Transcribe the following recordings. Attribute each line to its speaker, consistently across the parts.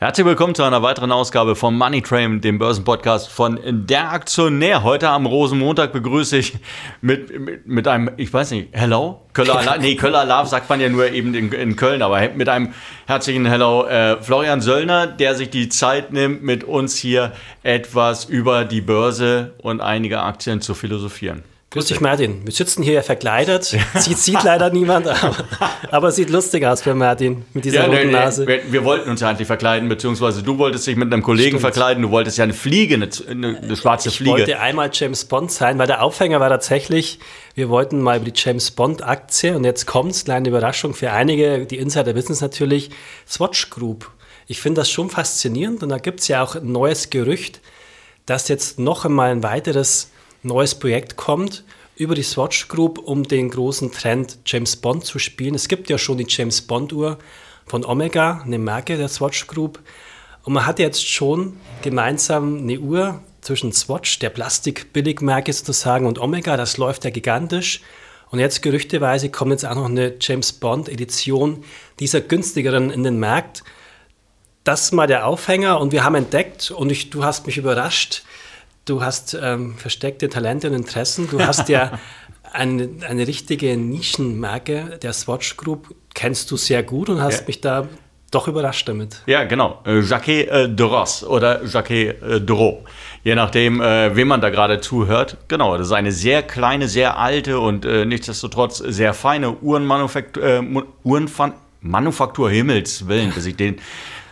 Speaker 1: Herzlich willkommen zu einer weiteren Ausgabe vom Money Train, dem Börsenpodcast von Der Aktionär. Heute am Rosenmontag begrüße ich mit, mit, mit einem, ich weiß nicht, Hello? Köller, nee, Köller Love sagt man ja nur eben in, in Köln, aber mit einem herzlichen Hello äh, Florian Söllner, der sich die Zeit nimmt, mit uns hier etwas über die Börse und einige Aktien zu philosophieren.
Speaker 2: Grüß dich, Martin. Wir sitzen hier ja verkleidet. Sieht, sieht leider niemand, aber, aber, sieht lustig aus für Martin mit dieser ja, roten Nase.
Speaker 1: Wir, wir, wollten uns ja eigentlich verkleiden, beziehungsweise du wolltest dich mit einem Kollegen Stimmt. verkleiden. Du wolltest ja eine Fliege, eine, eine schwarze
Speaker 2: ich
Speaker 1: Fliege.
Speaker 2: Ich wollte einmal James Bond sein, weil der Aufhänger war tatsächlich, wir wollten mal über die James Bond Aktie und jetzt kommt es, kleine Überraschung für einige, die Insider wissen es natürlich, Swatch Group. Ich finde das schon faszinierend und da gibt es ja auch ein neues Gerücht, dass jetzt noch einmal ein weiteres neues Projekt kommt über die Swatch Group, um den großen Trend James Bond zu spielen. Es gibt ja schon die James Bond Uhr von Omega, eine Marke der Swatch Group. Und man hat jetzt schon gemeinsam eine Uhr zwischen Swatch, der Plastik-Billigmarke sozusagen, und Omega. Das läuft ja gigantisch. Und jetzt gerüchteweise kommt jetzt auch noch eine James Bond-Edition dieser günstigeren in den Markt. Das ist mal der Aufhänger und wir haben entdeckt, und ich, du hast mich überrascht, du hast ähm, versteckte Talente und Interessen. Du hast ja eine, eine richtige Nischenmarke der Swatch Group, kennst du sehr gut und hast ja. mich da doch überrascht damit.
Speaker 1: Ja, genau. Äh, Jacquet äh, de Ross oder Jacquet äh, Raux. Je nachdem, äh, wem man da gerade zuhört. Genau, das ist eine sehr kleine, sehr alte und äh, nichtsdestotrotz sehr feine Uhrenmanufaktur, äh, Himmels Willen, bis ich den,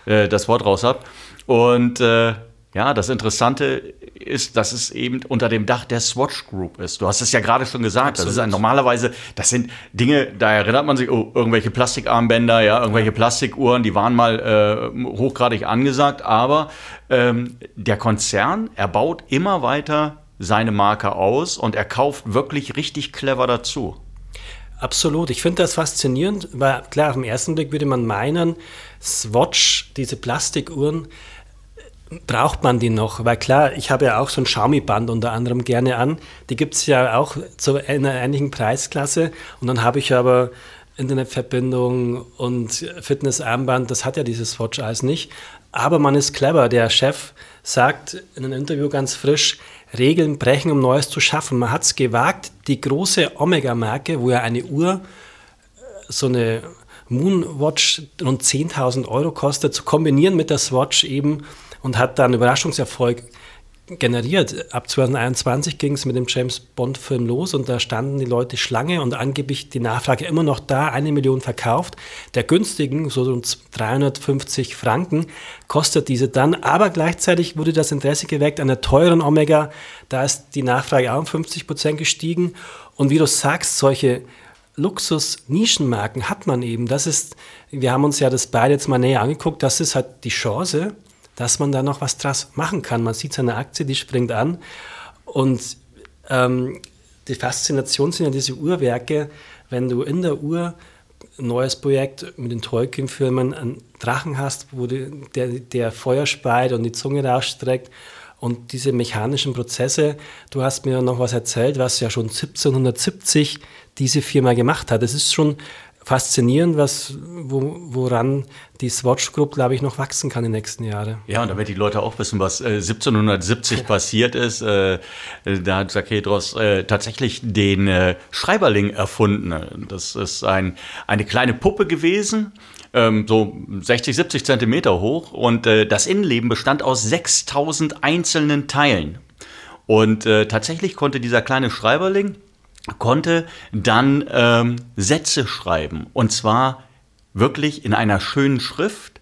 Speaker 1: äh, das Wort raus habe. Und äh, ja, das Interessante ist, dass es eben unter dem Dach der Swatch Group ist. Du hast es ja gerade schon gesagt. Absolut. Das ist ein, normalerweise, das sind Dinge, da erinnert man sich, oh, irgendwelche Plastikarmbänder, ja, irgendwelche Plastikuhren, die waren mal äh, hochgradig angesagt, aber ähm, der Konzern, er baut immer weiter seine Marke aus und er kauft wirklich richtig clever dazu.
Speaker 2: Absolut. Ich finde das faszinierend, weil klar, auf den ersten Blick würde man meinen, Swatch, diese Plastikuhren, braucht man die noch? Weil klar, ich habe ja auch so ein Xiaomi-Band unter anderem gerne an. Die gibt es ja auch zu einer ähnlichen Preisklasse. Und dann habe ich aber Internetverbindung und Fitnessarmband, das hat ja dieses Watch alles nicht. Aber man ist clever. Der Chef sagt in einem Interview ganz frisch, Regeln brechen, um Neues zu schaffen. Man hat es gewagt, die große Omega-Marke, wo ja eine Uhr, so eine Moonwatch rund 10.000 Euro kostet, zu kombinieren mit der Swatch eben und hat dann Überraschungserfolg generiert. Ab 2021 ging es mit dem James Bond-Film los und da standen die Leute Schlange und angeblich die Nachfrage immer noch da, eine Million verkauft. Der günstigen, so rund 350 Franken, kostet diese dann, aber gleichzeitig wurde das Interesse geweckt an der teuren Omega. Da ist die Nachfrage auch um 50 Prozent gestiegen. Und wie du sagst, solche Luxus-Nischenmarken hat man eben. Das ist, wir haben uns ja das beide jetzt mal näher angeguckt, das ist halt die Chance dass man da noch was draus machen kann. Man sieht seine Aktie, die springt an und ähm, die Faszination sind ja diese Uhrwerke, wenn du in der Uhr ein neues Projekt mit den Tolkien-Filmen einen Drachen hast, wo die, der, der Feuer speit und die Zunge rausstreckt und diese mechanischen Prozesse, du hast mir noch was erzählt, was ja schon 1770 diese Firma gemacht hat. Das ist schon faszinierend, was, wo, woran die Swatch Group, glaube ich, noch wachsen kann in den nächsten Jahren.
Speaker 1: Ja, und damit die Leute auch wissen, was äh, 1770 passiert ist, äh, da hat Sakedros äh, tatsächlich den äh, Schreiberling erfunden. Das ist ein, eine kleine Puppe gewesen, ähm, so 60, 70 Zentimeter hoch und äh, das Innenleben bestand aus 6000 einzelnen Teilen. Und äh, tatsächlich konnte dieser kleine Schreiberling konnte dann ähm, Sätze schreiben. Und zwar wirklich in einer schönen Schrift.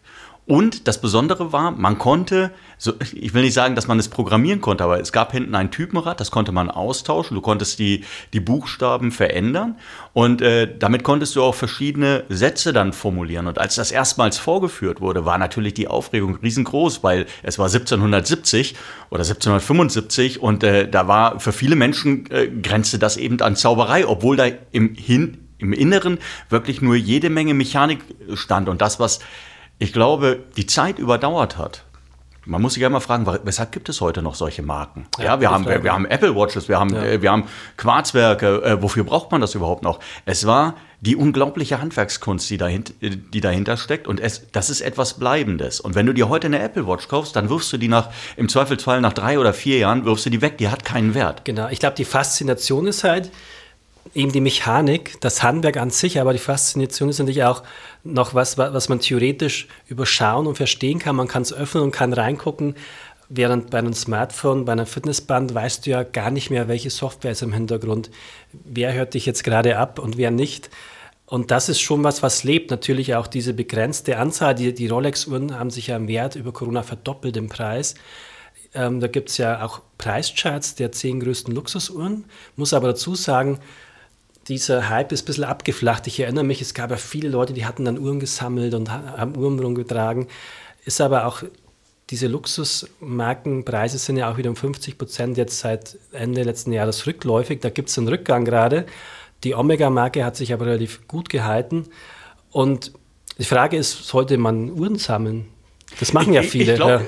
Speaker 1: Und das Besondere war, man konnte, so, ich will nicht sagen, dass man es programmieren konnte, aber es gab hinten ein Typenrad, das konnte man austauschen. Du konntest die, die Buchstaben verändern und äh, damit konntest du auch verschiedene Sätze dann formulieren. Und als das erstmals vorgeführt wurde, war natürlich die Aufregung riesengroß, weil es war 1770 oder 1775 und äh, da war für viele Menschen äh, grenzte das eben an Zauberei, obwohl da im, Hin, im Inneren wirklich nur jede Menge Mechanik stand und das, was ich glaube, die Zeit überdauert hat, man muss sich ja immer fragen, weshalb gibt es heute noch solche Marken? Ja, ja wir, haben, wir, wir, haben Apple Watches, wir haben, ja. äh, wir haben Quarzwerke. Äh, wofür braucht man das überhaupt noch? Es war die unglaubliche Handwerkskunst, die, dahinter, die dahinter steckt. Und es, das ist etwas Bleibendes. Und wenn du dir heute eine Apple Watch kaufst, dann wirfst du die nach, im Zweifelsfall nach drei oder vier Jahren, wirfst du die weg. Die hat keinen Wert.
Speaker 2: Genau. Ich glaube, die Faszination ist halt, eben die Mechanik, das Handwerk an sich, aber die Faszination ist natürlich auch noch was, was man theoretisch überschauen und verstehen kann. Man kann es öffnen und kann reingucken. Während bei einem Smartphone, bei einem Fitnessband weißt du ja gar nicht mehr, welche Software ist im Hintergrund. Wer hört dich jetzt gerade ab und wer nicht. Und das ist schon was, was lebt. Natürlich auch diese begrenzte Anzahl. Die, die Rolex-Uhren haben sich ja im Wert über Corona verdoppelt im Preis. Ähm, da gibt es ja auch Preischarts der zehn größten Luxusuhren. Muss aber dazu sagen, dieser Hype ist ein bisschen abgeflacht. Ich erinnere mich, es gab ja viele Leute, die hatten dann Uhren gesammelt und haben Uhren rumgetragen. Ist aber auch, diese Luxusmarkenpreise sind ja auch wieder um 50 Prozent jetzt seit Ende letzten Jahres rückläufig. Da gibt es einen Rückgang gerade. Die Omega-Marke hat sich aber relativ gut gehalten. Und die Frage ist, sollte man Uhren sammeln? Das machen ja viele. Ich,
Speaker 1: ich glaub, ja.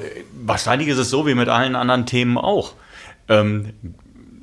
Speaker 1: Wahrscheinlich ist es so wie mit allen anderen Themen auch. Ähm,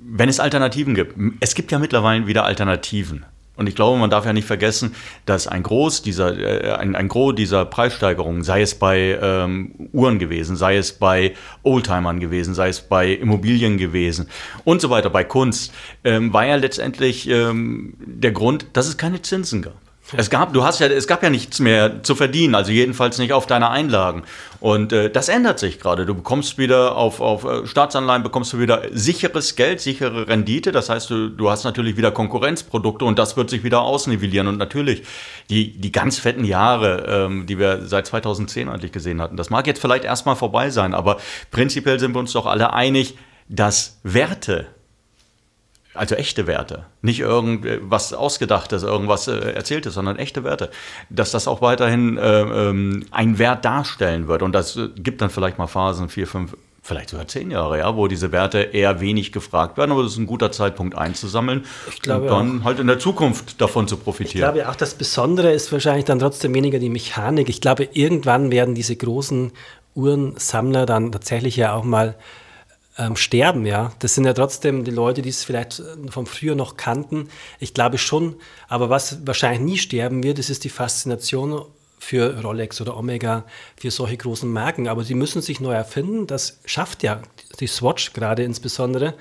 Speaker 1: wenn es Alternativen gibt, es gibt ja mittlerweile wieder Alternativen. Und ich glaube, man darf ja nicht vergessen, dass ein Groß dieser, äh, ein, ein Gros dieser Preissteigerungen, sei es bei ähm, Uhren gewesen, sei es bei Oldtimern gewesen, sei es bei Immobilien gewesen und so weiter, bei Kunst, ähm, war ja letztendlich ähm, der Grund, dass es keine Zinsen gab. Es gab, du hast ja, es gab ja nichts mehr zu verdienen, also jedenfalls nicht auf deine Einlagen. Und äh, das ändert sich gerade. Du bekommst wieder auf, auf äh, Staatsanleihen bekommst du wieder sicheres Geld, sichere Rendite. Das heißt, du, du hast natürlich wieder Konkurrenzprodukte und das wird sich wieder ausnivellieren. Und natürlich die, die ganz fetten Jahre, ähm, die wir seit 2010 eigentlich gesehen hatten, das mag jetzt vielleicht erstmal vorbei sein, aber prinzipiell sind wir uns doch alle einig, dass Werte also echte Werte, nicht irgendwas Ausgedachtes, irgendwas äh, Erzähltes, sondern echte Werte, dass das auch weiterhin äh, ähm, ein Wert darstellen wird. Und das äh, gibt dann vielleicht mal Phasen, vier, fünf, vielleicht sogar zehn Jahre, ja, wo diese Werte eher wenig gefragt werden, aber das ist ein guter Zeitpunkt einzusammeln ich glaube und dann auch. halt in der Zukunft davon zu profitieren.
Speaker 2: Ich glaube auch, das Besondere ist wahrscheinlich dann trotzdem weniger die Mechanik. Ich glaube, irgendwann werden diese großen Uhrensammler dann tatsächlich ja auch mal ähm, sterben, ja. Das sind ja trotzdem die Leute, die es vielleicht äh, vom Früher noch kannten. Ich glaube schon, aber was wahrscheinlich nie sterben wird, das ist die Faszination für Rolex oder Omega, für solche großen Marken. Aber sie müssen sich neu erfinden. Das schafft ja die Swatch gerade insbesondere.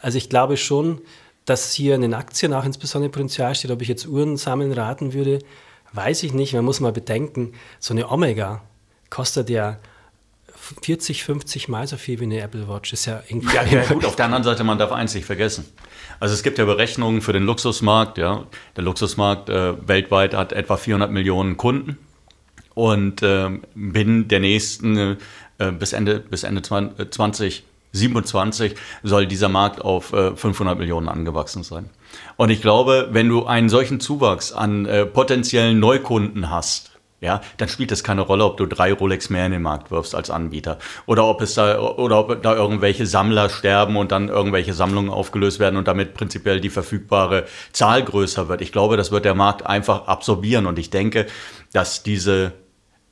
Speaker 2: Also ich glaube schon, dass hier in den Aktien auch insbesondere Potenzial steht. Ob ich jetzt Uhren sammeln raten würde, weiß ich nicht. Man muss mal bedenken, so eine Omega kostet ja 40, 50 Mal so viel wie eine Apple Watch. Ist ja
Speaker 1: irgendwie. Ja, ja, gut, auf der anderen Seite, man darf eins nicht vergessen. Also es gibt ja Berechnungen für den Luxusmarkt. Ja. Der Luxusmarkt äh, weltweit hat etwa 400 Millionen Kunden. Und äh, binnen der nächsten, äh, bis Ende, bis Ende 2027 soll dieser Markt auf 500 äh, Millionen angewachsen sein. Und ich glaube, wenn du einen solchen Zuwachs an äh, potenziellen Neukunden hast, ja, dann spielt es keine Rolle, ob du drei Rolex mehr in den Markt wirfst als Anbieter. Oder ob es da, oder ob da irgendwelche Sammler sterben und dann irgendwelche Sammlungen aufgelöst werden und damit prinzipiell die verfügbare Zahl größer wird. Ich glaube, das wird der Markt einfach absorbieren und ich denke, dass diese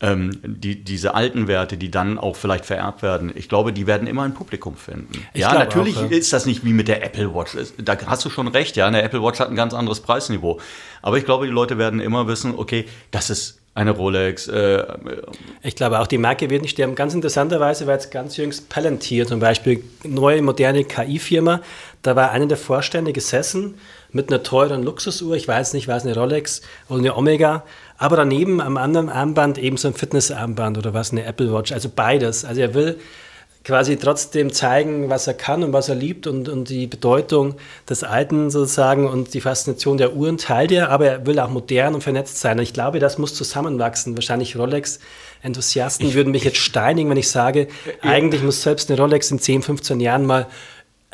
Speaker 1: ähm, die, diese alten Werte, die dann auch vielleicht vererbt werden, ich glaube, die werden immer ein Publikum finden. Ich ja, natürlich auch, ja. ist das nicht wie mit der Apple Watch. Da hast du schon recht, ja. Eine Apple Watch hat ein ganz anderes Preisniveau. Aber ich glaube, die Leute werden immer wissen, okay, das ist eine Rolex. Äh,
Speaker 2: ich glaube auch, die Marke wird nicht sterben. Ganz interessanterweise war jetzt ganz jüngst Palantir zum Beispiel, neue moderne KI-Firma. Da war einer der Vorstände gesessen mit einer teuren Luxusuhr, ich weiß nicht, war es eine Rolex oder eine Omega, aber daneben am anderen Armband eben so ein Fitnessarmband oder was, eine Apple Watch, also beides. Also er will quasi trotzdem zeigen, was er kann und was er liebt und, und die Bedeutung des Alten sozusagen und die Faszination der Uhren teilt er, aber er will auch modern und vernetzt sein. Und ich glaube, das muss zusammenwachsen. Wahrscheinlich Rolex-Enthusiasten würden mich jetzt steinigen, wenn ich sage, eigentlich muss selbst eine Rolex in 10, 15 Jahren mal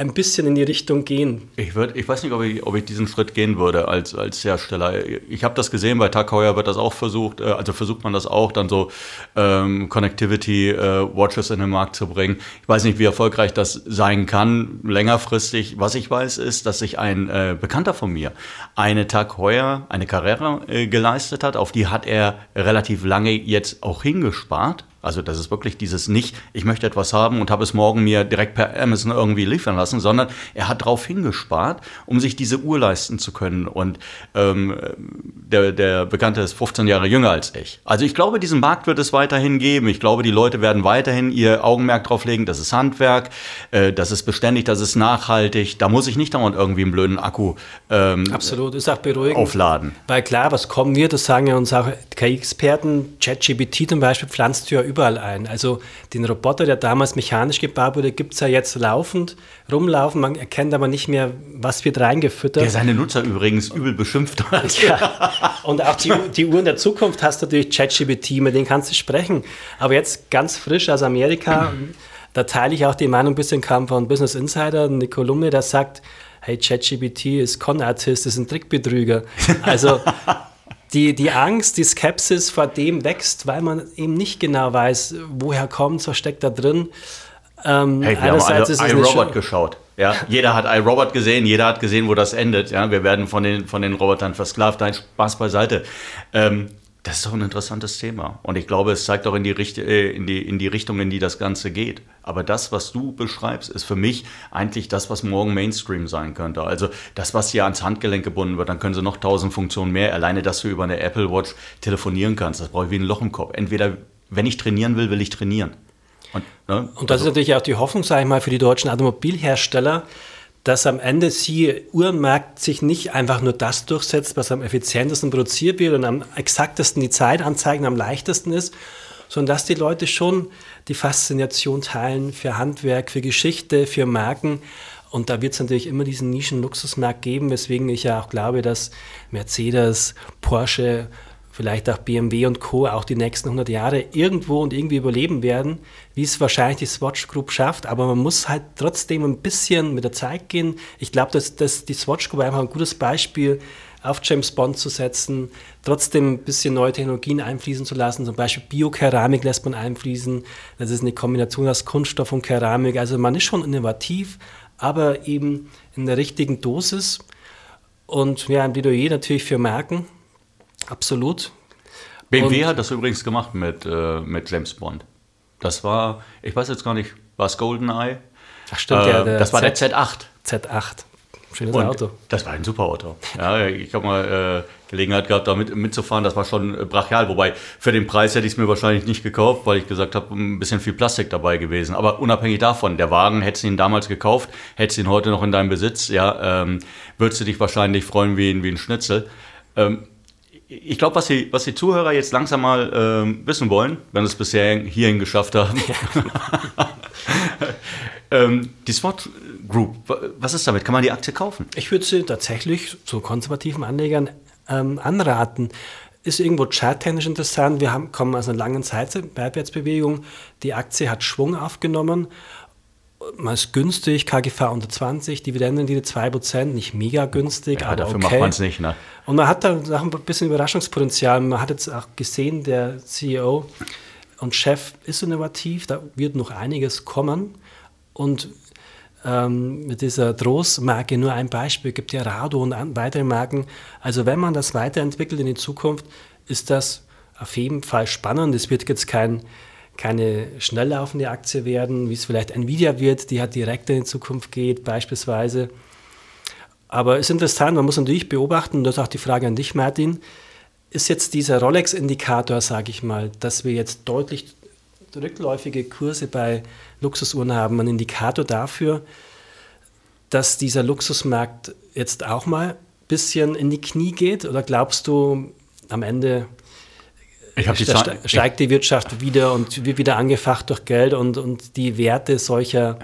Speaker 2: ein bisschen in die Richtung gehen.
Speaker 1: Ich, würd, ich weiß nicht, ob ich, ob ich diesen Schritt gehen würde als, als Hersteller. Ich habe das gesehen, bei Tag Heuer wird das auch versucht, äh, also versucht man das auch, dann so ähm, Connectivity-Watches äh, in den Markt zu bringen. Ich weiß nicht, wie erfolgreich das sein kann, längerfristig. Was ich weiß, ist, dass sich ein äh, Bekannter von mir eine Tag Heuer, eine Carrera äh, geleistet hat. Auf die hat er relativ lange jetzt auch hingespart Also das ist wirklich dieses nicht, ich möchte etwas haben und habe es morgen mir direkt per Amazon irgendwie liefern lassen, sondern er hat darauf hingespart, um sich diese Uhr leisten zu können. Und ähm, der, der Bekannte ist 15 Jahre jünger als ich. Also ich glaube, diesen Markt wird es weiterhin geben. Ich glaube, die Leute werden weiterhin ihr Augenmerk drauf legen, das ist Handwerk, äh, das ist beständig, das ist nachhaltig. Da muss ich nicht dauernd irgendwie einen blöden Akku ähm,
Speaker 2: Absolut, ist auch beruhigend.
Speaker 1: aufladen.
Speaker 2: Weil klar, was kommen wir, das sagen ja uns auch KI-Experten, ChatGPT zum Beispiel pflanzt ja überall ein. Also den Roboter, der damals mechanisch gebaut wurde, gibt es ja jetzt laufend, rumlaufen. Man erkennt aber nicht mehr, was wird reingefüttert.
Speaker 1: Der seine Nutzer übrigens übel beschimpft hat.
Speaker 2: Ja. Und auch die, die Uhren der Zukunft hast du natürlich ChatGPT, mit denen kannst du sprechen. Aber jetzt ganz frisch aus Amerika, da teile ich auch die Meinung, ein bisschen kam von Business Insider, eine Kolumne, der sagt, hey, ChatGPT ist Con-Artist, ist ein Trickbetrüger. Also die, die Angst, die Skepsis vor dem wächst, weil man eben nicht genau weiß, woher kommt, was steckt da drin.
Speaker 1: Ähm, hey, wir haben alle iRobot geschaut. Ja, jeder hat iRobot gesehen, jeder hat gesehen, wo das endet. Ja, wir werden von den, von den Robotern versklavt. Nein, Spaß beiseite. Ähm, das ist doch ein interessantes Thema. Und ich glaube, es zeigt auch in die, Richt äh, in, die, in die Richtung, in die das Ganze geht. Aber das, was du beschreibst, ist für mich eigentlich das, was morgen Mainstream sein könnte. Also das, was hier ans Handgelenk gebunden wird, dann können sie noch tausend Funktionen mehr. Alleine, dass du über eine Apple Watch telefonieren kannst, das brauche ich wie ein Loch im Kopf. Entweder, wenn ich trainieren will, will ich trainieren.
Speaker 2: Und, ne? Und das also, ist natürlich auch die Hoffnung, sage ich mal, für die deutschen Automobilhersteller, dass am Ende sie Uhrenmarkt sich nicht einfach nur das durchsetzt, was am effizientesten produziert wird und am exaktesten die Zeit anzeigen, am leichtesten ist, sondern dass die Leute schon die Faszination teilen für Handwerk, für Geschichte, für Marken. Und da wird es natürlich immer diesen Nischen-Luxusmarkt geben, weswegen ich ja auch glaube, dass Mercedes, Porsche, vielleicht auch BMW und Co. auch die nächsten 100 Jahre irgendwo und irgendwie überleben werden, wie es wahrscheinlich die Swatch Group schafft. Aber man muss halt trotzdem ein bisschen mit der Zeit gehen. Ich glaube, dass, dass die Swatch Group einfach ein gutes Beispiel auf James Bond zu setzen, trotzdem ein bisschen neue Technologien einfließen zu lassen. Zum Beispiel Biokeramik lässt man einfließen. Das ist eine Kombination aus Kunststoff und Keramik. Also man ist schon innovativ, aber eben in der richtigen Dosis. Und ja, ein Plädoyer natürlich für Marken, Absolut.
Speaker 1: BMW und hat das übrigens gemacht mit, äh, mit James Bond. Das war, ich weiß jetzt gar nicht, war es GoldenEye?
Speaker 2: Ach stimmt, äh, ja.
Speaker 1: das war der Z8.
Speaker 2: Z8. Schönes und Auto.
Speaker 1: Das war ein super Auto. Ja, ich habe mal äh, Gelegenheit gehabt, da mit, mitzufahren. Das war schon äh, brachial. Wobei für den Preis hätte ich es mir wahrscheinlich nicht gekauft, weil ich gesagt habe, ein bisschen viel Plastik dabei gewesen. Aber unabhängig davon, der Wagen, hättest du ihn damals gekauft, hättest du ihn heute noch in deinem Besitz, ja, ähm, würdest du dich wahrscheinlich freuen wie, wie ein Schnitzel. Ähm, ich glaube, was die, was die Zuhörer jetzt langsam mal äh, wissen wollen, wenn sie es bisher hierhin geschafft haben. ähm, die SWOT Group, was ist damit? Kann man die Aktie kaufen?
Speaker 2: Ich würde sie tatsächlich zu konservativen Anlegern ähm, anraten. Ist irgendwo charttechnisch interessant. Wir haben, kommen aus einer langen Seitwärtsbewegung. Die Aktie hat Schwung aufgenommen man ist günstig, KGV unter 20, Dividendenrendite 2%, nicht mega günstig,
Speaker 1: ja,
Speaker 2: aber
Speaker 1: dafür
Speaker 2: okay.
Speaker 1: macht man es nicht. Ne?
Speaker 2: Und man hat da auch ein bisschen Überraschungspotenzial. Man hat jetzt auch gesehen, der CEO und Chef ist innovativ, da wird noch einiges kommen. Und ähm, mit dieser Droß-Marke nur ein Beispiel, gibt ja Rado und weitere Marken. Also wenn man das weiterentwickelt in die Zukunft, ist das auf jeden Fall spannend. Es wird jetzt kein keine schnell laufende Aktie werden, wie es vielleicht Nvidia wird, die hat direkt in die Zukunft geht, beispielsweise. Aber es ist interessant, man muss natürlich beobachten, und das ist auch die Frage an dich, Martin, ist jetzt dieser Rolex-Indikator, sage ich mal, dass wir jetzt deutlich rückläufige Kurse bei Luxusuhren haben, ein Indikator dafür, dass dieser Luxusmarkt jetzt auch mal ein bisschen in die Knie geht? Oder glaubst du, am Ende die steigt, steigt die Wirtschaft wieder und wird wieder angefacht durch Geld und, und die Werte solcher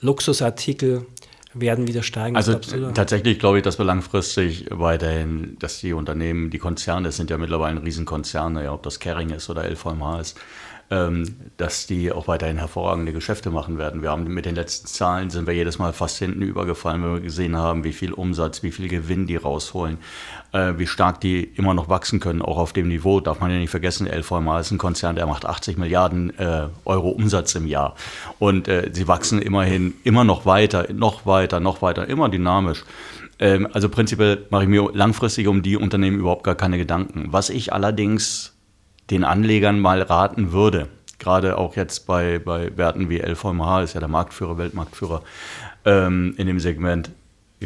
Speaker 2: Luxusartikel werden wieder steigen.
Speaker 1: Also tatsächlich glaube ich, dass wir langfristig weiterhin, dass die Unternehmen, die Konzerne, es sind ja mittlerweile Riesenkonzerne, ja, ob das Kering ist oder LVMH ist, dass die auch weiterhin hervorragende Geschäfte machen werden. Wir haben mit den letzten Zahlen sind wir jedes Mal fast hinten übergefallen, wenn wir gesehen haben, wie viel Umsatz, wie viel Gewinn die rausholen, äh, wie stark die immer noch wachsen können, auch auf dem Niveau. Darf man ja nicht vergessen, LVMH ist ein Konzern, der macht 80 Milliarden äh, Euro Umsatz im Jahr. Und äh, sie wachsen immerhin immer noch weiter, noch weiter, noch weiter, immer dynamisch ähm, also prinzipiell mache ich mir langfristig um die Unternehmen überhaupt gar keine Gedanken. Was ich allerdings den Anlegern mal raten würde, gerade auch jetzt bei, bei Werten wie LVMH, ist ja der Marktführer, Weltmarktführer ähm, in dem Segment,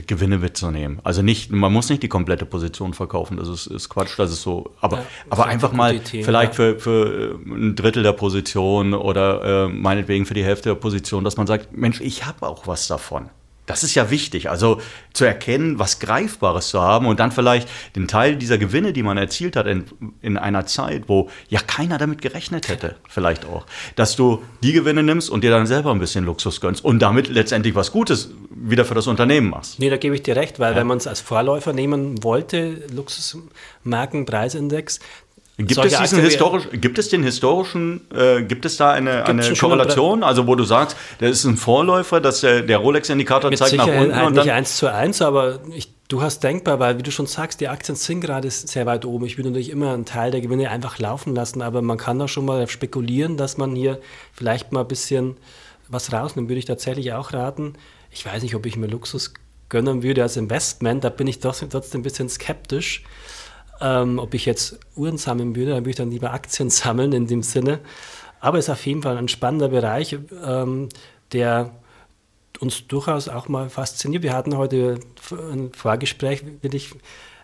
Speaker 1: Gewinne mitzunehmen. Also nicht, man muss nicht die komplette Position verkaufen, das ist, ist Quatsch, das ist so, aber, ja, aber einfach mal Themen, vielleicht ja. für, für äh, ein Drittel der Position oder äh, meinetwegen für die Hälfte der Position, dass man sagt, Mensch, ich habe auch was davon. Das ist ja wichtig, also zu erkennen, was Greifbares zu haben und dann vielleicht den Teil dieser Gewinne, die man erzielt hat in, in einer Zeit, wo ja keiner damit gerechnet hätte, vielleicht auch, dass du die Gewinne nimmst und dir dann selber ein bisschen Luxus gönnst und damit letztendlich was Gutes wieder für das Unternehmen machst.
Speaker 2: Nee, da gebe ich dir recht, weil ja. wenn man es als Vorläufer nehmen wollte, Luxusmarkenpreisindex,
Speaker 1: Gibt es, diesen historisch, gibt es den historischen, äh, gibt es da eine, eine Korrelation, also wo du sagst, der ist ein Vorläufer, dass der, der Rolex-Indikator zeigt
Speaker 2: nach
Speaker 1: unten?
Speaker 2: Halt und nicht eins zu eins, aber ich, du hast denkbar, weil wie du schon sagst, die Aktien sind gerade sehr weit oben. Ich würde natürlich immer einen Teil der Gewinne einfach laufen lassen, aber man kann da schon mal spekulieren, dass man hier vielleicht mal ein bisschen was rausnimmt, würde ich tatsächlich auch raten. Ich weiß nicht, ob ich mir Luxus gönnen würde als Investment, da bin ich trotzdem ein bisschen skeptisch. Ähm, ob ich jetzt Uhren sammeln würde, dann würde ich dann lieber Aktien sammeln in dem Sinne. Aber es ist auf jeden Fall ein spannender Bereich, ähm, der uns durchaus auch mal fasziniert. Wir hatten heute ein Vorgespräch, wirklich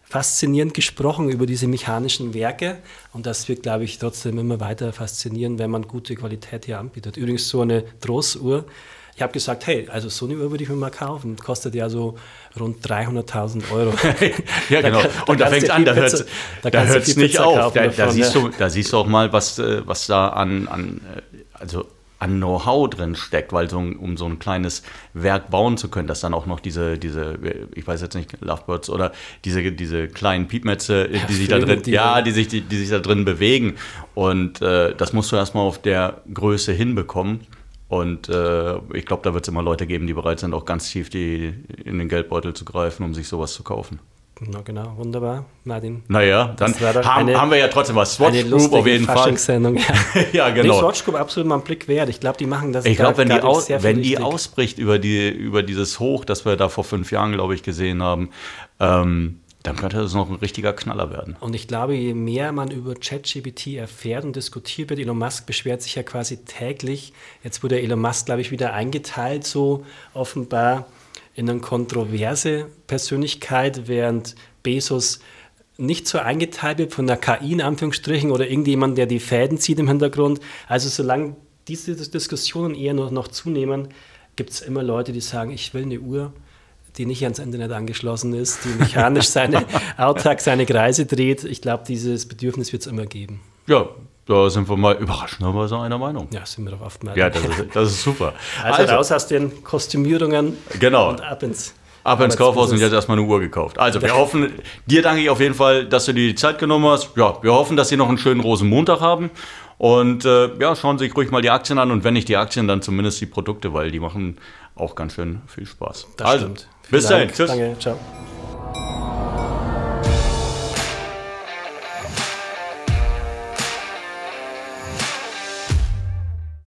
Speaker 2: faszinierend gesprochen über diese mechanischen Werke und das wird, glaube ich, trotzdem immer weiter faszinieren, wenn man gute Qualität hier anbietet. Übrigens so eine Trossuhr, ich habe gesagt, hey, also so eine Uhr würde ich mir mal kaufen. Kostet ja so rund 300.000 Euro.
Speaker 1: ja, genau. Da, und da, fängt es an, da hört es da da nicht auf. Da, da, siehst du, da siehst du auch mal, was, äh, was da an, an äh, also an Know-how drin steckt, weil so, um so ein kleines Werk bauen zu können, dass dann auch noch diese, diese, ich weiß jetzt nicht, Lovebirds oder diese, diese kleinen Piepmetze, ja, die sich da drin, die ja, die sich, die, die sich da drin bewegen. Und äh, das musst du erstmal auf der Größe hinbekommen. Und äh, ich glaube, da wird es immer Leute geben, die bereit sind, auch ganz tief die, in den Geldbeutel zu greifen, um sich sowas zu kaufen.
Speaker 2: Na genau, wunderbar, Martin.
Speaker 1: Naja, dann haben, eine, haben, wir ja trotzdem was.
Speaker 2: Swatch Group auf jeden Fall.
Speaker 1: Ja, ja genau.
Speaker 2: Nee, Swatch Group absolut mal einen Blick wert. Ich glaube, die machen das.
Speaker 1: Ich glaube, wenn, die, aus, wenn die ausbricht über, die, über dieses Hoch, das wir da vor fünf Jahren, glaube ich, gesehen haben, ähm, dann könnte das noch ein richtiger Knaller werden.
Speaker 2: Und ich glaube, je mehr man über ChatGPT erfährt und diskutiert wird, Elon Musk beschwert sich ja quasi täglich. Jetzt wurde Elon Musk, glaube ich, wieder eingeteilt, so offenbar in eine kontroverse Persönlichkeit, während Bezos nicht so eingeteilt wird von der KI in Anführungsstrichen oder irgendjemand, der die Fäden zieht im Hintergrund. Also solange diese Diskussionen eher noch, noch zunehmen, gibt es immer Leute, die sagen, ich will eine Uhr, die nicht ans Internet angeschlossen ist, die mechanisch seine Alltag, seine Kreise dreht. Ich glaube, dieses Bedürfnis wird es immer geben.
Speaker 1: Ja, da sind wir mal überraschenderweise einer Meinung.
Speaker 2: Ja, sind wir doch oft mal.
Speaker 1: Ja, das ist, das ist super.
Speaker 2: Also, also, raus aus den Kostümierungen
Speaker 1: genau.
Speaker 2: und ab ins
Speaker 1: Ab ins Kaufhaus und jetzt erstmal eine Uhr gekauft. Also, wir hoffen, dir danke ich auf jeden Fall, dass du dir die Zeit genommen hast. Ja, wir hoffen, dass Sie noch einen schönen Rosenmontag haben. Und äh, ja, schauen Sie sich ruhig mal die Aktien an und wenn nicht die Aktien, dann zumindest die Produkte, weil die machen auch ganz schön viel Spaß.
Speaker 2: Das also, stimmt.
Speaker 1: Bis dahin. Tschüss. Danke. Ciao.